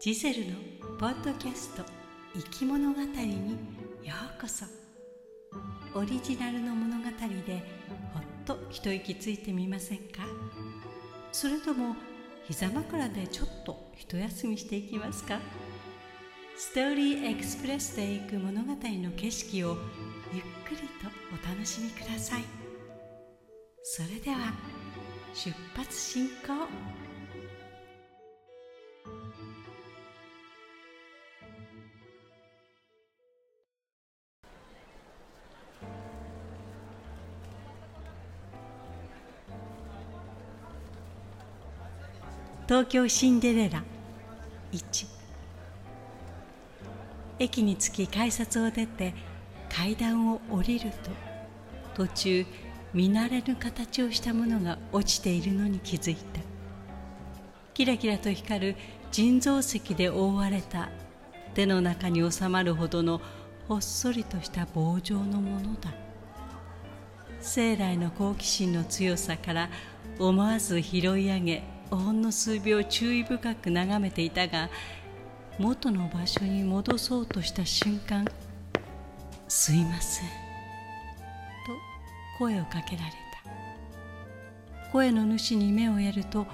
ジゼルのポッドキャスト生き物語にようこそ。オリジナルの物語でほっと一息ついてみませんか？それとも膝枕でちょっと一休みしていきますか？ストーリーエクスプレスで行く物語の景色をゆっくりとお楽しみください。それでは出発進行。東京シンデレラ1駅に着き改札を出て階段を降りると途中見慣れぬ形をしたものが落ちているのに気づいた。キラキラと光る人造石で覆われた手の中に収まるほどのほっそりとした棒状のものだ。生来の好奇心の強さから思わず拾い上げほんの数秒注意深く眺めていたが元の場所に戻そうとした瞬間「すいません」と声をかけられた。声の主に目をやると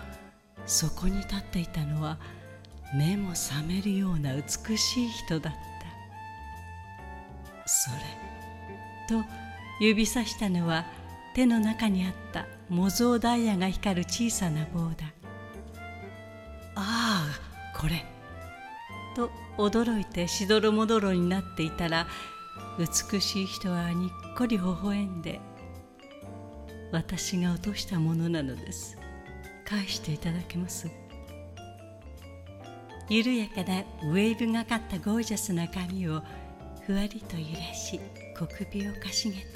そこに立っていたのは目も覚めるような美しい人だった。それと指さしたのは手の中にあった模造ダイヤが光る小さな棒だ。これ。と驚いてしどろもどろになっていたら美しい人はにっこり微笑んで私が落としたものなのです。返していただけます。緩やかなウェーブがかったゴージャスな髪をふわりと揺らし小首をかしげた。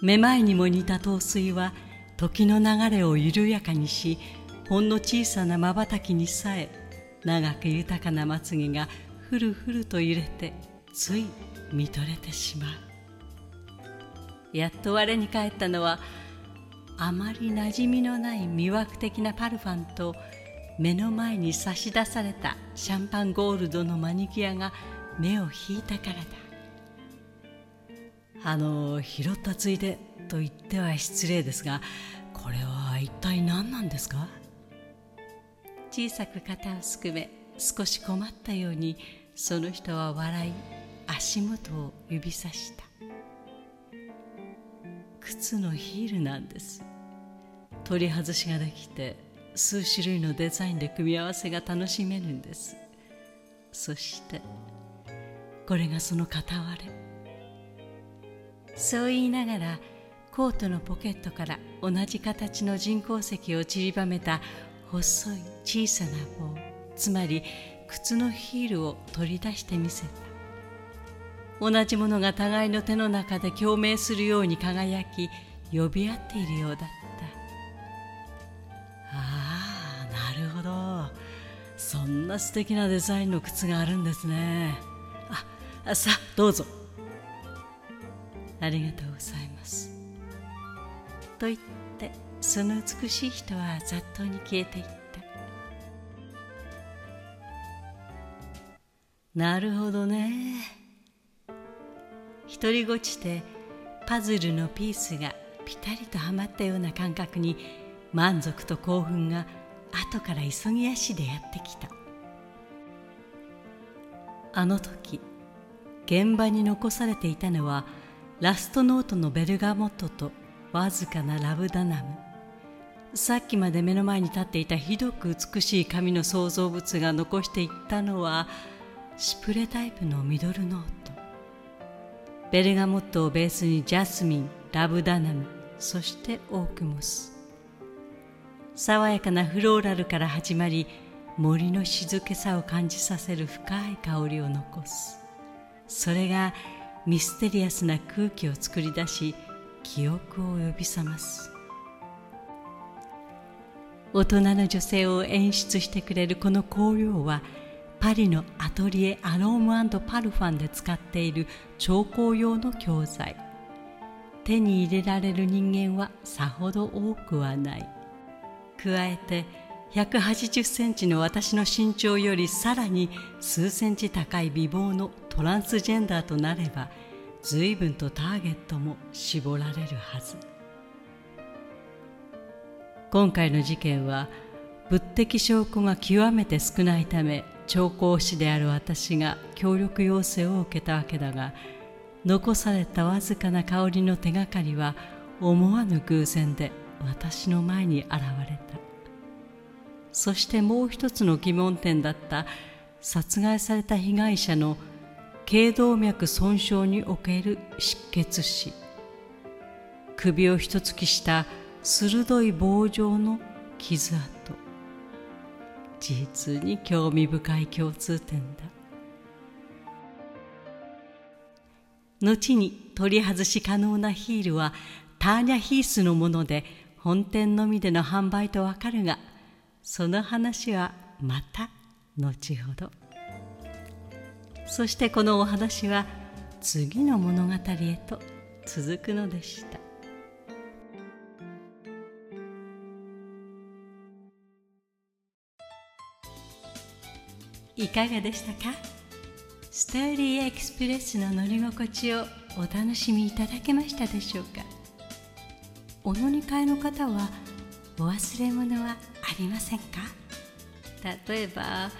めまいにも似た陶酔は時の流れを緩やかにしほんの小さなまばたきにさえ長く豊かなまつげがふるふると揺れてつい見とれてしまう。やっと我に返ったのはあまり馴染みのない魅惑的なパルファンと目の前に差し出されたシャンパンゴールドのマニキュアが目を引いたからだ。あの拾ったついでと言っては失礼ですがこれは一体何なんですか？小さく肩をすくめ少し困ったようにその人は笑い足元を指さした。靴のヒールなんです。取り外しができて数種類のデザインで組み合わせが楽しめるんです。そしてこれがその片割れ。そう言いながらコートのポケットから同じ形の人工石を散りばめた細い小さな棒つまり靴のヒールを取り出してみせた。同じものが互いの手の中で共鳴するように輝き呼び合っているようだった。ああなるほど。そんな素敵なデザインの靴があるんですね。あさあどうぞ。ありがとうございます。と言ってその美しい人は雑踏に消えていった。なるほどね。独りごちてパズルのピースがピタリとはまったような感覚に満足と興奮が後から急ぎ足でやってきた。あの時現場に残されていたのはラストノートのベルガモットとわずかなラブダナム。さっきまで目の前に立っていたひどく美しい紙の創造物が残していったのはシプレタイプのミドルノート。ベルガモットをベースにジャスミンラブダナムそしてオークモス。爽やかなフローラルから始まり森の静けさを感じさせる深い香りを残す。それがミステリアスな空気を作り出し記憶を呼び覚ます。大人の女性を演出してくれるこの香料はパリのアトリエアロームパルファンで使っている調香用の教材。手に入れられる人間はさほど多くはない。加えて180センチの私の身長よりさらに数センチ高い美貌のトランスジェンダーとなれば随分とターゲットも絞られるはず。今回の事件は物的証拠が極めて少ないため調香師である私が協力要請を受けたわけだが残されたわずかな香りの手がかりは思わぬ偶然で私の前に現れた。そしてもう一つの疑問点だった殺害された被害者の頸動脈損傷における失血死。首を一突きした鋭い棒状の傷跡実に興味深い共通点だ。後に取り外し可能なヒールはターニャヒースのもので本店のみでの販売とわかるがその話はまた後ほど。そしてこのお話は次の物語へと続くのでした。いかがでしたか？ストーリーエクスプレスの乗り心地をお楽しみいただけましたでしょうか？お乗り換えの方はお忘れ物はありませんか？例えば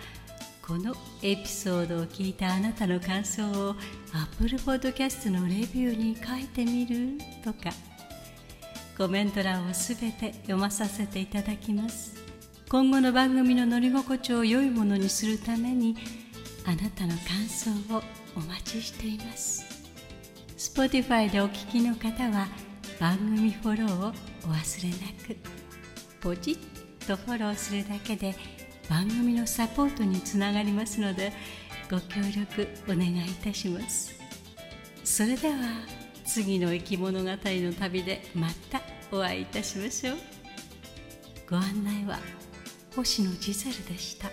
このエピソードを聞いたあなたの感想を Apple Podcast のレビューに書いてみる？とかコメント欄をすべて読まさせていただきます。今後の番組の乗り心地を良いものにするためにあなたの感想をお待ちしています。Spotify でお聞きの方は番組フォローをお忘れなく。ポチッとフォローするだけで番組のサポートにつながりますのでご協力お願いいたします。それでは次の生き物語の旅でまたお会いいたしましょう。ご案内は星野ジゼルでした。